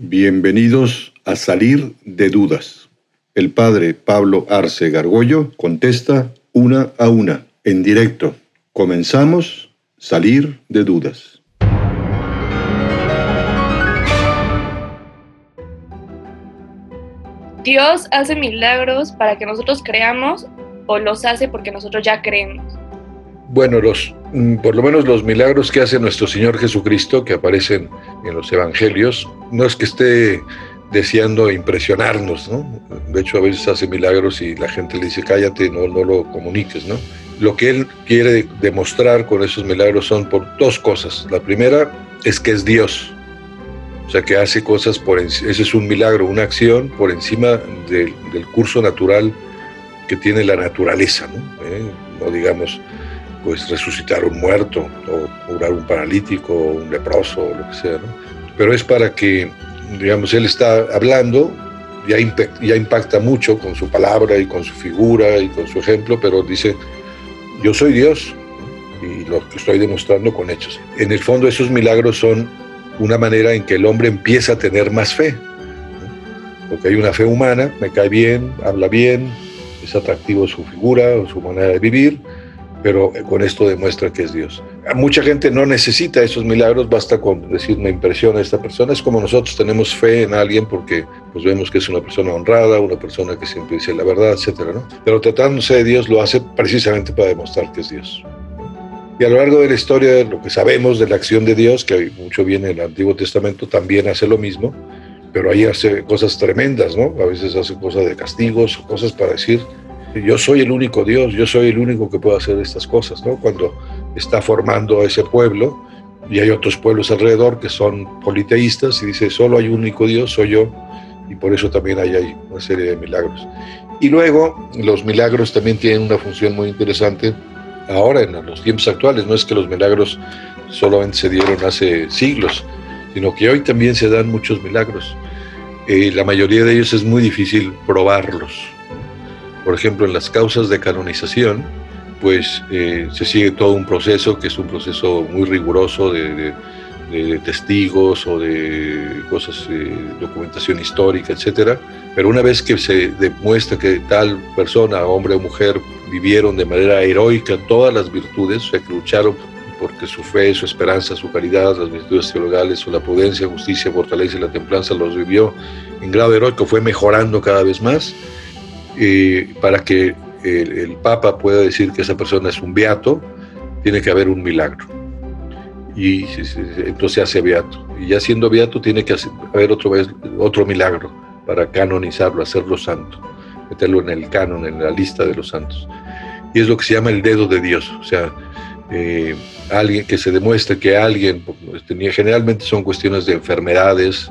Bienvenidos a Salir de Dudas. El padre Pablo Arce Gargollo contesta una a una, en directo. Comenzamos Salir de Dudas. Dios hace milagros para que nosotros creamos o los hace porque nosotros ya creemos. Bueno, los, mm, por lo menos los milagros que hace nuestro Señor Jesucristo, que aparecen en los Evangelios, no es que esté deseando impresionarnos, ¿no? De hecho, a veces hace milagros y la gente le dice, cállate, no, no lo comuniques, ¿no? Lo que Él quiere demostrar con esos milagros son por dos cosas. La primera es que es Dios, o sea, que hace cosas por ese es un milagro, una acción por encima del, curso natural que tiene la naturaleza, ¿no? ¿Eh? no digamos pues resucitar un muerto o curar un paralítico o un leproso o lo que sea. Pero es para que, digamos, él está hablando, ya, ya impacta mucho con su palabra y con su figura y con su ejemplo, pero dice, yo soy Dios y lo que estoy demostrando con hechos. En el fondo esos milagros son una manera en que el hombre empieza a tener más fe, porque hay una fe humana, me cae bien, habla bien, es atractivo su figura o su manera de vivir, pero con esto demuestra que es Dios. Mucha gente no necesita esos milagros, basta con decir me impresiona esta persona. Es como nosotros tenemos fe en alguien porque pues vemos que es una persona honrada, una persona que siempre dice la verdad, etcétera, ¿no? Pero tratándose de Dios lo hace precisamente para demostrar que es Dios. Y a lo largo de la historia, lo que sabemos de la acción de Dios, que mucho viene en el Antiguo Testamento, también hace lo mismo, pero ahí hace cosas tremendas, ¿no? A veces hace cosas de castigos, cosas para decir, yo soy el único Dios, yo soy el único que puedo hacer estas cosas, ¿no? Cuando está formando ese pueblo y hay otros pueblos alrededor que son politeístas y dice, solo hay un único Dios, soy yo, y por eso también hay, hay una serie de milagros. Y luego los milagros también tienen una función muy interesante ahora, en los tiempos actuales. No es que los milagros solamente se dieron hace siglos, sino que hoy también se dan muchos milagros. Eh, la mayoría de ellos es muy difícil probarlos por ejemplo, en las causas de canonización, pues eh, se sigue todo un proceso que es un proceso muy riguroso de, testigos o de cosas, de documentación histórica, etcétera. Pero una vez que se demuestra que tal persona, hombre o mujer, vivieron de manera heroica todas las virtudes, o sea, que lucharon porque su fe, su esperanza, su caridad, las virtudes teologales, o la prudencia, justicia, fortaleza y la templanza los vivió en grado heroico, fue mejorando cada vez más para que el, Papa pueda decir que esa persona es un beato, tiene que haber un milagro. Y entonces se hace beato. Y ya siendo beato tiene que haber otro, otro milagro para canonizarlo, hacerlo santo, meterlo en el canon, en la lista de los santos. Y es lo que se llama el dedo de Dios. O sea, eh, alguien que se demuestre que alguien, tenía, generalmente son cuestiones de enfermedades,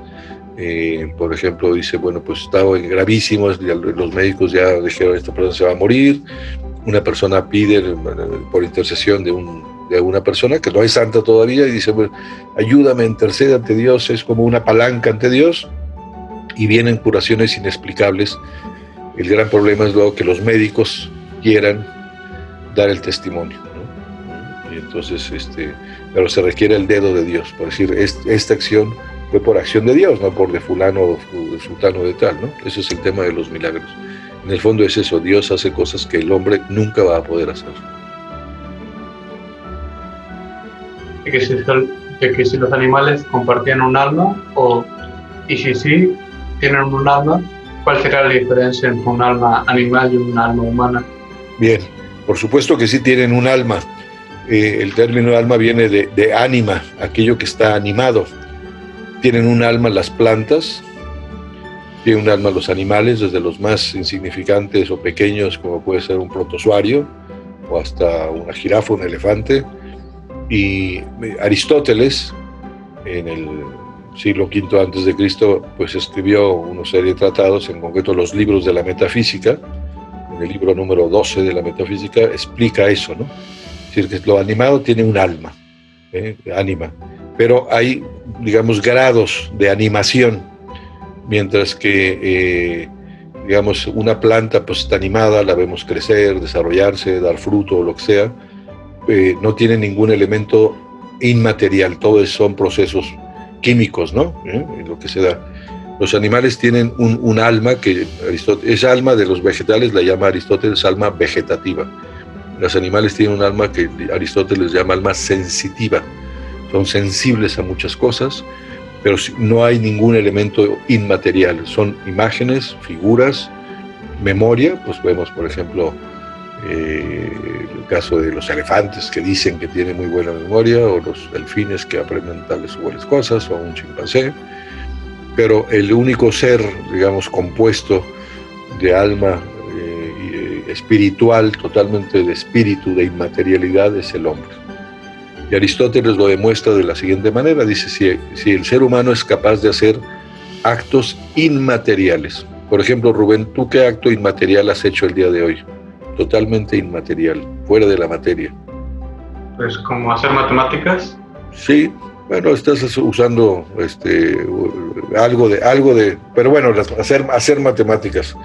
eh, por ejemplo, dice, bueno, pues estaba gravísimo, los médicos ya dijeron, esta persona se va a morir, una persona pide por intercesión de, una persona que no es santa todavía y dice, bueno, ayúdame, intercede ante Dios, es como una palanca ante Dios y vienen curaciones inexplicables. El gran problema es luego que los médicos quieran dar el testimonio. Y entonces, este, pero se requiere el dedo de Dios, por decir, esta acción fue por acción de Dios, no por de fulano o de sultano de tal, ¿no? Ese es el tema de los milagros. En el fondo es eso, Dios hace cosas que el hombre nunca va a poder hacer. De que si, que si los animales compartían un alma, o, y si sí, tienen un alma, ¿cuál será la diferencia entre un alma animal y un alma humana? Bien, por supuesto que sí tienen un alma. Eh, el término alma viene de, de ánima, aquello que está animado tienen un alma las plantas, tienen un alma los animales, desde los más insignificantes o pequeños, como puede ser un protozoario, o hasta una jirafa, un elefante. Y Aristóteles, en el siglo V antes de Cristo, pues escribió una serie de tratados, en concreto los libros de la metafísica. En el libro número 12 de la metafísica explica eso, ¿no? Es decir, que lo animado tiene un alma, ¿eh? ánima pero hay, digamos, grados de animación, mientras que, eh, digamos, una planta pues está animada, la vemos crecer, desarrollarse, dar fruto lo que sea, eh, no tiene ningún elemento inmaterial, todos son procesos químicos, ¿no? ¿Eh? Lo que se da. Los animales tienen un, un alma que esa alma de los vegetales la llama Aristóteles alma vegetativa. Los animales tienen un alma que Aristóteles llama alma sensitiva. Son sensibles a muchas cosas, pero no hay ningún elemento inmaterial. Son imágenes, figuras, memoria. Pues vemos, por ejemplo, eh, el caso de los elefantes que dicen que tienen muy buena memoria, o los delfines que aprenden tales o cuales cosas, o un chimpancé. Pero el único ser, digamos, compuesto de alma eh, espiritual, totalmente de espíritu, de inmaterialidad, es el hombre. Y Aristóteles lo demuestra de la siguiente manera, dice, si, si el ser humano es capaz de hacer actos inmateriales, por ejemplo, Rubén, ¿tú qué acto inmaterial has hecho el día de hoy? totalmente inmaterial, fuera de la materia. Pues como hacer matemáticas. Sí, bueno, estás usando este algo de algo de, pero bueno, hacer hacer matemáticas.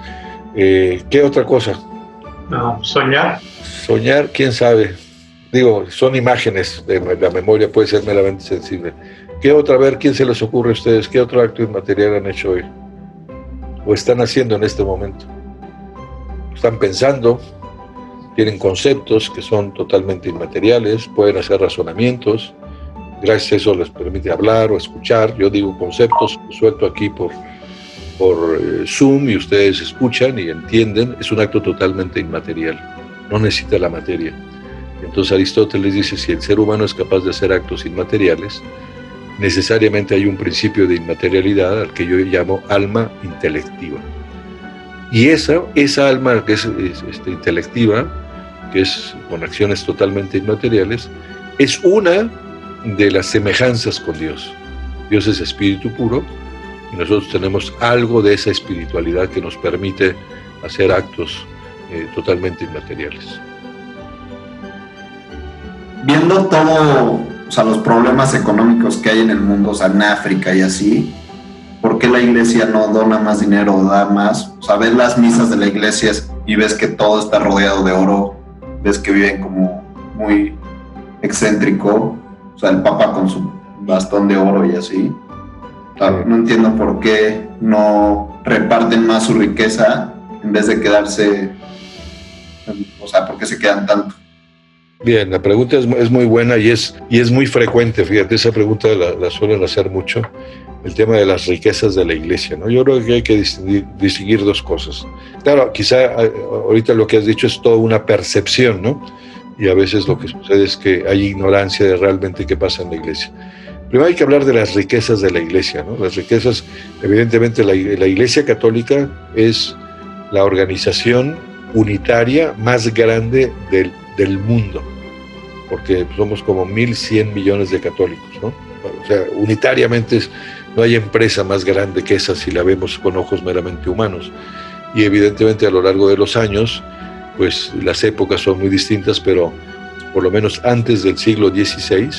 Eh, ¿Qué otra cosa? soñar. Soñar, quién sabe. Digo, son imágenes de la memoria, puede ser meramente sensible. ¿Qué otra, a ver, quién se les ocurre a ustedes? ¿Qué otro acto inmaterial han hecho hoy? ¿O están haciendo en este momento? ¿Están pensando? tienen conceptos que son totalmente inmateriales, pueden hacer razonamientos, gracias a eso les permite hablar o escuchar. Yo digo conceptos, suelto aquí por, por eh, Zoom y ustedes escuchan y entienden, es un acto totalmente inmaterial, no necesita la materia. Entonces Aristóteles dice, si el ser humano es capaz de hacer actos inmateriales, necesariamente hay un principio de inmaterialidad al que yo llamo alma intelectiva. Y esa, esa alma que es, este, intelectiva que es con acciones totalmente inmateriales, es una de las semejanzas con Dios. Dios es espíritu puro y nosotros tenemos algo de esa espiritualidad que nos permite hacer actos eh, totalmente inmateriales. Viendo todo, o sea, los problemas económicos que hay en el mundo, o sea, en África y así, ¿por qué la iglesia no dona más dinero o da más? O sea, ves las misas de la iglesia y ves que todo está rodeado de oro, ves que viven como muy excéntrico, o sea, el Papa con su bastón de oro y así. no entiendo por qué no reparten más su riqueza en vez de quedarse, o sea, por qué se quedan tanto. Bien, la pregunta es, muy buena y es, y es muy frecuente, fíjate, esa pregunta la, suelen hacer mucho, el tema de las riquezas de la iglesia, ¿no? Yo creo que hay que distinguir, distinguir, dos cosas. Claro, quizá eh, ahorita lo que has dicho es toda una percepción, ¿no? Y a veces lo que sucede es que hay ignorancia de realmente qué pasa en la iglesia. Primero hay que hablar de las riquezas de la iglesia, ¿no? Las riquezas, evidentemente la, la iglesia católica es la organización unitaria más grande del, del mundo porque somos como 1.100 millones de católicos, ¿no? O sea, unitariamente no hay empresa más grande que esa si la vemos con ojos meramente humanos. Y evidentemente a lo largo de los años, pues las épocas son muy distintas, pero por lo menos antes del siglo XVI,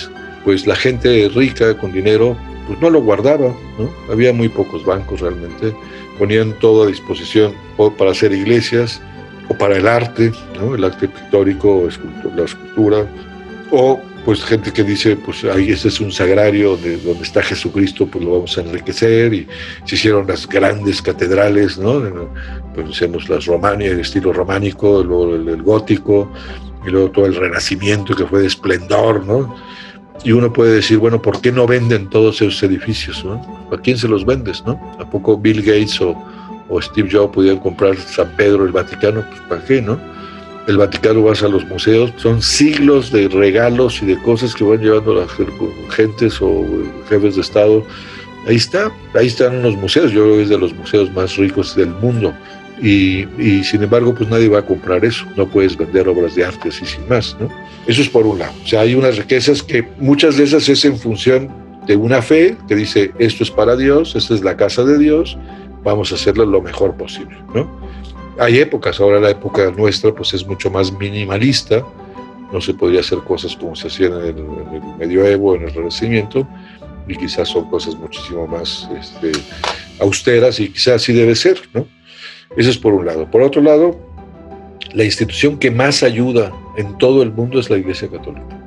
pues la gente rica con dinero, pues no lo guardaba, ¿no? Había muy pocos bancos realmente, ponían todo a disposición para hacer iglesias o para el arte, ¿no? El arte pictórico, la escultura, o pues gente que dice, pues ahí ese es un sagrario de donde está Jesucristo, pues lo vamos a enriquecer y se hicieron las grandes catedrales, ¿no? Pues decíamos las romanas, el estilo románico, luego el, gótico y luego todo el renacimiento que fue de esplendor, ¿no? Y uno puede decir, bueno, ¿por qué no venden todos esos edificios, ¿no? ¿A quién se los vendes, no? ¿A poco Bill Gates o, o Steve Jobs podían comprar San Pedro, el Vaticano? Pues ¿para qué, no? el Vaticano vas a los museos, son siglos de regalos y de cosas que van llevando las gentes o jefes de Estado. Ahí está, ahí están unos museos, yo creo que es de los museos más ricos del mundo. Y, sin embargo, pues nadie va a comprar eso, no puedes vender obras de arte así sin más, ¿no? Eso es por un lado. O sea, hay unas riquezas que muchas de esas es en función de una fe que dice, esto es para Dios, esta es la casa de Dios, vamos a hacerlo lo mejor posible, ¿no? hay épocas, ahora la época nuestra pues es mucho más minimalista, no se podría hacer cosas como se hacían en el, medioevo, en el renacimiento, y quizás son cosas muchísimo más este, austeras y quizás así debe ser, ¿no? Eso es por un lado. Por otro lado, la institución que más ayuda en todo el mundo es la Iglesia Católica.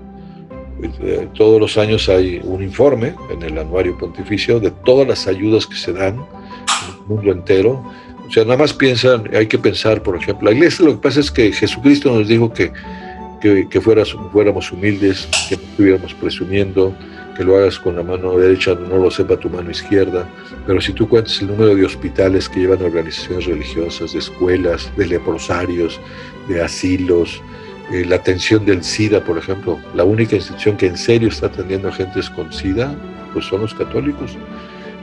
eh, todos los años hay un informe en el anuario pontificio de todas las ayudas que se dan en el mundo entero. O sea, nada más piensan, hay que pensar, por ejemplo, la iglesia lo que pasa es que Jesucristo nos dijo que, que, fuéramos humildes, que no estuviéramos presumiendo, que lo hagas con la mano derecha, no lo sepa tu mano izquierda, pero si tú cuentas el número de hospitales que llevan organizaciones religiosas, de escuelas, de leprosarios, de asilos, eh, la atención del SIDA, por ejemplo, la única institución que en serio está atendiendo a gente con SIDA, pues son los católicos.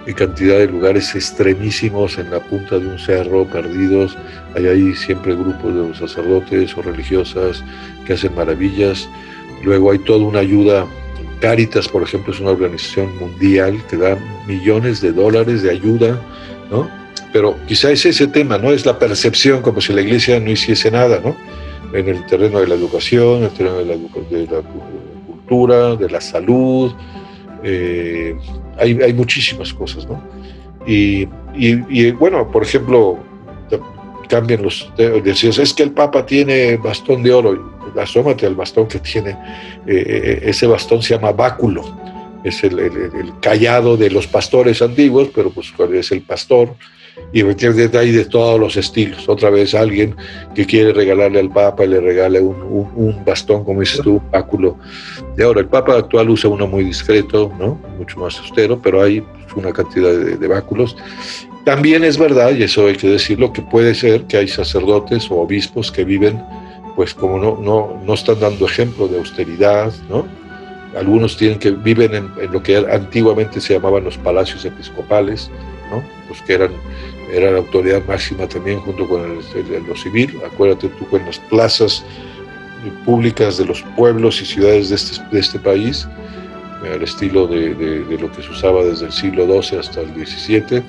En cantidad de lugares extremísimos en la punta de un cerro, perdidos. Hay ahí siempre grupos de sacerdotes o religiosas que hacen maravillas. Luego hay toda una ayuda Caritas, por ejemplo, es una organización mundial que da millones de dólares de ayuda, ¿no? Pero quizá es ese tema, ¿no? Es la percepción como si la iglesia no hiciese nada, ¿no? En el terreno de la educación, en el terreno de la, de la cultura, de la salud, eh, hay, hay, muchísimas cosas, ¿no? Y, y, bueno, por ejemplo, cambian los... Decías, es que el Papa tiene bastón de oro asómate al bastón que tiene, eh, eh, ese bastón se llama báculo, es el, callado de los pastores antiguos, pero pues es el pastor, y efectivamente hay de todos los estilos. Otra vez alguien que quiere regalarle al Papa le regala un, bastón, como dices tú, báculo. Y ahora, el Papa actual usa uno muy discreto, ¿no? mucho más austero, pero hay una cantidad de, de báculos. También es verdad, y eso hay que decirlo, que puede ser que hay sacerdotes o obispos que viven pues como no, no, no están dando ejemplo de austeridad, ¿no? Algunos tienen que viven en, lo que antiguamente se llamaban los palacios episcopales. Pues que eran, eran la autoridad máxima también junto con el, lo civil. Acuérdate tú que en las plazas públicas de los pueblos y ciudades de este, de este país, al estilo de, de, lo que se usaba desde el siglo XII hasta el XVII,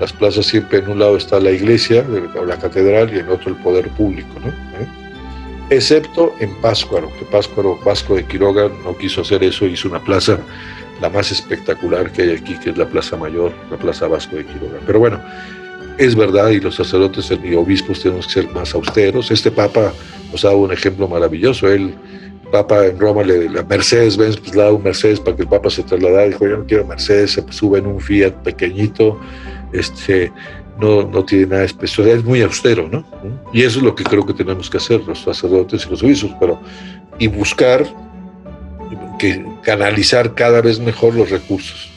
las plazas siempre en un lado está la iglesia, la catedral, y en otro el poder público, ¿no? ¿Eh? excepto en Páscuaro, que Páscuaro, Vasco de Quiroga no quiso hacer eso, hizo una plaza la más espectacular que hay aquí, que es la Plaza Mayor, la Plaza Vasco de Quiroga. Pero bueno, es verdad y los sacerdotes y obispos tenemos que ser más austeros. Este Papa nos ha dado un ejemplo maravilloso. Él, Papa en Roma, le, la Mercedes-Benz, pues le da un Mercedes para que el Papa se trasladara. Dijo, yo no quiero Mercedes, se sube en un Fiat pequeñito. Este, no, no tiene nada especial, es muy austero, ¿no? Y eso es lo que creo que tenemos que hacer los sacerdotes y los obispos, pero y buscar que canalizar cada vez mejor los recursos,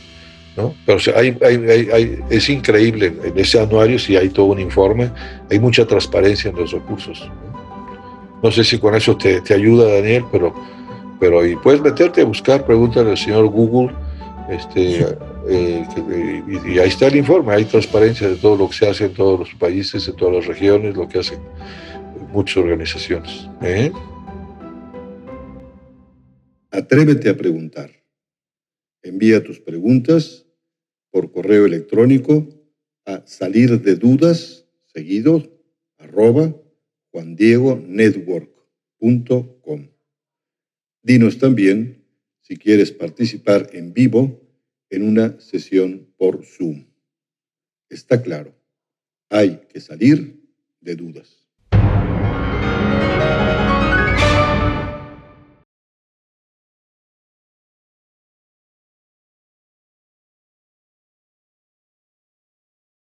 ¿no? Pero hay, hay, hay, es increíble en ese anuario si hay todo un informe, hay mucha transparencia en los recursos. No, no sé si con eso te, te, ayuda Daniel, pero pero y puedes meterte a buscar, pregúntale al señor Google, este eh, y, ahí está el informe, hay transparencia de todo lo que se hace en todos los países, en todas las regiones, lo que hacen muchas organizaciones. ¿eh? Atrévete a preguntar. Envía tus preguntas por correo electrónico a salir de dudas seguido. Dinos también si quieres participar en vivo en una sesión por Zoom. Está claro, hay que salir de dudas.